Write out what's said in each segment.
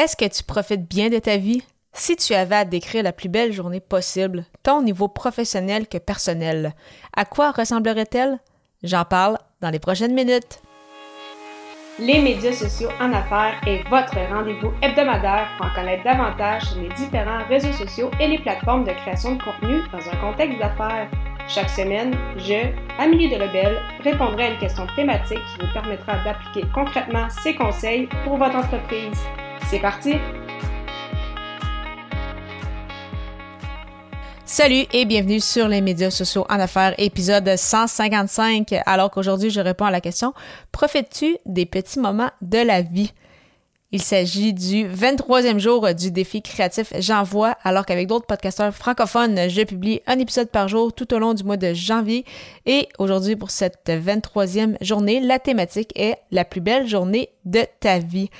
Est-ce que tu profites bien de ta vie? Si tu avais à décrire la plus belle journée possible, tant au niveau professionnel que personnel, à quoi ressemblerait-elle? J'en parle dans les prochaines minutes. Les médias sociaux en affaires est votre rendez-vous hebdomadaire pour en connaître davantage sur les différents réseaux sociaux et les plateformes de création de contenu dans un contexte d'affaires. Chaque semaine, je, Amélie Delebel, répondrai à une question thématique qui vous permettra d'appliquer concrètement ces conseils pour votre entreprise. C'est parti! Salut et bienvenue sur les médias sociaux en affaires, épisode 155. Alors qu'aujourd'hui, je réponds à la question Profites-tu des petits moments de la vie? Il s'agit du 23e jour du défi créatif J'envoie, alors qu'avec d'autres podcasteurs francophones, je publie un épisode par jour tout au long du mois de janvier. Et aujourd'hui, pour cette 23e journée, la thématique est la plus belle journée de ta vie.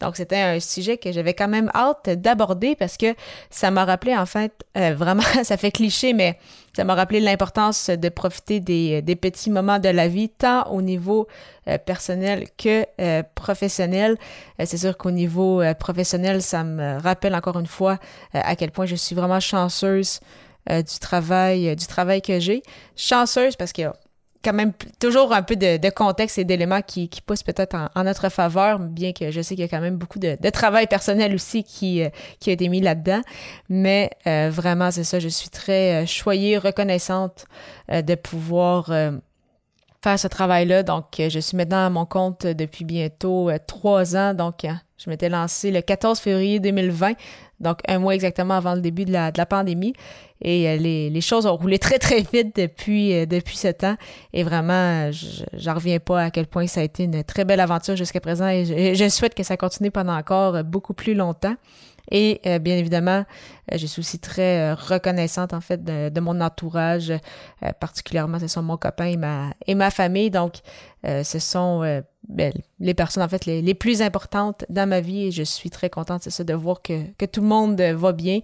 Donc, c'était un sujet que j'avais quand même hâte d'aborder parce que ça m'a rappelé, en fait, euh, vraiment, ça fait cliché, mais ça m'a rappelé l'importance de profiter des, petits moments de la vie, tant au niveau euh, personnel que euh, professionnel. C'est sûr qu'au niveau professionnel, ça me rappelle encore une fois à quel point je suis vraiment chanceuse du travail, du travail que j'ai. Chanceuse parce que quand même toujours un peu de, contexte et d'éléments qui, poussent peut-être en, notre faveur, bien que je sais qu'il y a quand même beaucoup de, travail personnel aussi qui, euh, qui a été mis là-dedans. Mais euh, vraiment, c'est ça, je suis très euh, choyée, reconnaissante de pouvoir faire ce travail-là. Donc, je suis maintenant à mon compte depuis bientôt trois ans. Donc, je m'étais lancé le 14 février 2020, donc un mois exactement avant le début de la, de la pandémie. Et euh, les, les, choses ont roulé très, très vite depuis, euh, depuis ce temps. Et vraiment, j'en reviens pas à quel point ça a été une très belle aventure jusqu'à présent. Et je, souhaite que ça continue pendant encore beaucoup plus longtemps. Et euh, bien évidemment, je suis aussi très reconnaissante en fait de, mon entourage, particulièrement ce sont mon copain et ma, et ma famille. Donc, ce sont ben, les personnes en fait les, plus importantes dans ma vie et je suis très contente, ça, de voir que, que tout le monde va bien.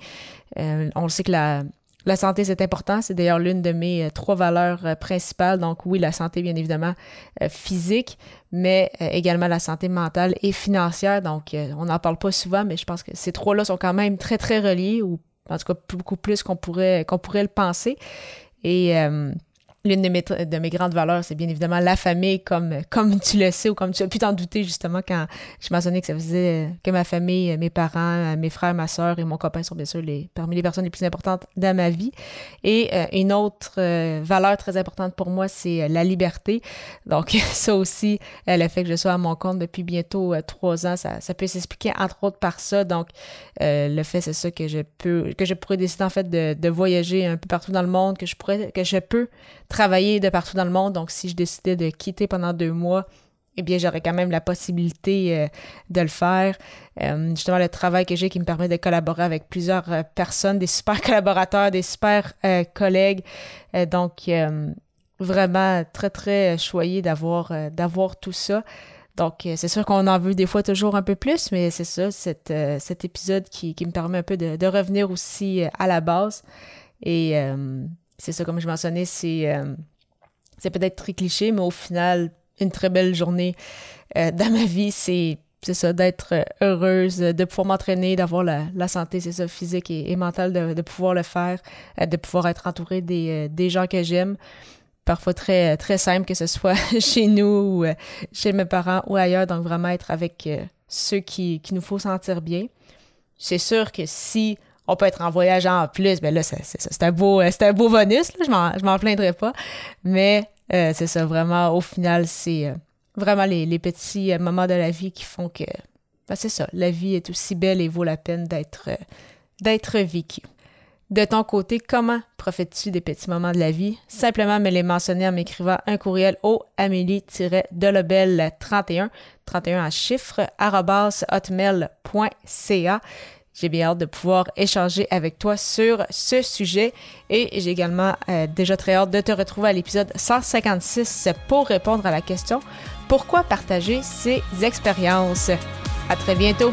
on sait que la, la santé, c'est important. C'est d'ailleurs l'une de mes euh, trois valeurs euh, principales. Donc oui, la santé, bien évidemment, euh, physique, mais également la santé mentale et financière. Donc on n'en parle pas souvent, mais je pense que ces trois-là sont quand même très, très reliés, ou en tout cas beaucoup plus qu'on pourrait, qu'on pourrait le penser. Et L'une de mes, de mes grandes valeurs, c'est bien évidemment la famille, comme, comme tu le sais ou comme tu as pu t'en douter justement quand je mentionnais que ça faisait que ma famille, mes parents, mes frères, ma soeur et mon copain sont bien sûr les, parmi les personnes les plus importantes dans ma vie. Et euh, une autre euh, valeur très importante pour moi, c'est euh, la liberté. Donc ça aussi, le fait que je sois à mon compte depuis bientôt trois ans, ça, ça peut s'expliquer entre autres par ça. Donc le fait, c'est ça que je peux, que je pourrais décider en fait de, de voyager un peu partout dans le monde, que je pourrais, que je peux travailler de partout dans le monde. Donc, si je décidais de quitter pendant deux mois, eh bien, j'aurais quand même la possibilité euh, de le faire. Euh, justement, le travail que j'ai qui me permet de collaborer avec plusieurs euh, personnes, des super collaborateurs, des super collègues. donc, vraiment très, très choyé d'avoir, d'avoir tout ça. Donc, c'est sûr qu'on en veut des fois toujours un peu plus, mais c'est ça, cet, épisode qui, qui, me permet un peu de, de revenir aussi à la base. Et c'est ça, comme je mentionnais, c'est euh, c'est peut-être très cliché, mais au final, une très belle journée euh, dans ma vie, c'est c'est ça, d'être heureuse, de pouvoir m'entraîner, d'avoir la, la, santé, c'est ça, physique et, mentale, de, pouvoir le faire, euh, de pouvoir être entourée des, des gens que j'aime. Parfois très, très simple, que ce soit chez nous ou chez mes parents ou ailleurs. Donc vraiment être avec ceux qui, qui nous faut sentir bien. C'est sûr que si on peut être en voyage en plus, ben là, c'est un beau, c'est un beau bonus, là, je m'en plaindrai pas. Mais euh, c'est ça, vraiment, au final, c'est euh, vraiment les, petits euh, moments de la vie qui font que, ben c'est ça, la vie est aussi belle et vaut la peine d'être d'être vécue. De ton côté, comment profites-tu des petits moments de la vie? Simplement me les mentionner en m'écrivant un courriel au amélie-delobel31, 31 à chiffre, hotmail.ca. J'ai bien hâte de pouvoir échanger avec toi sur ce sujet et j'ai également euh, déjà très hâte de te retrouver à l'épisode 156 pour répondre à la question pourquoi partager ces expériences? À très bientôt.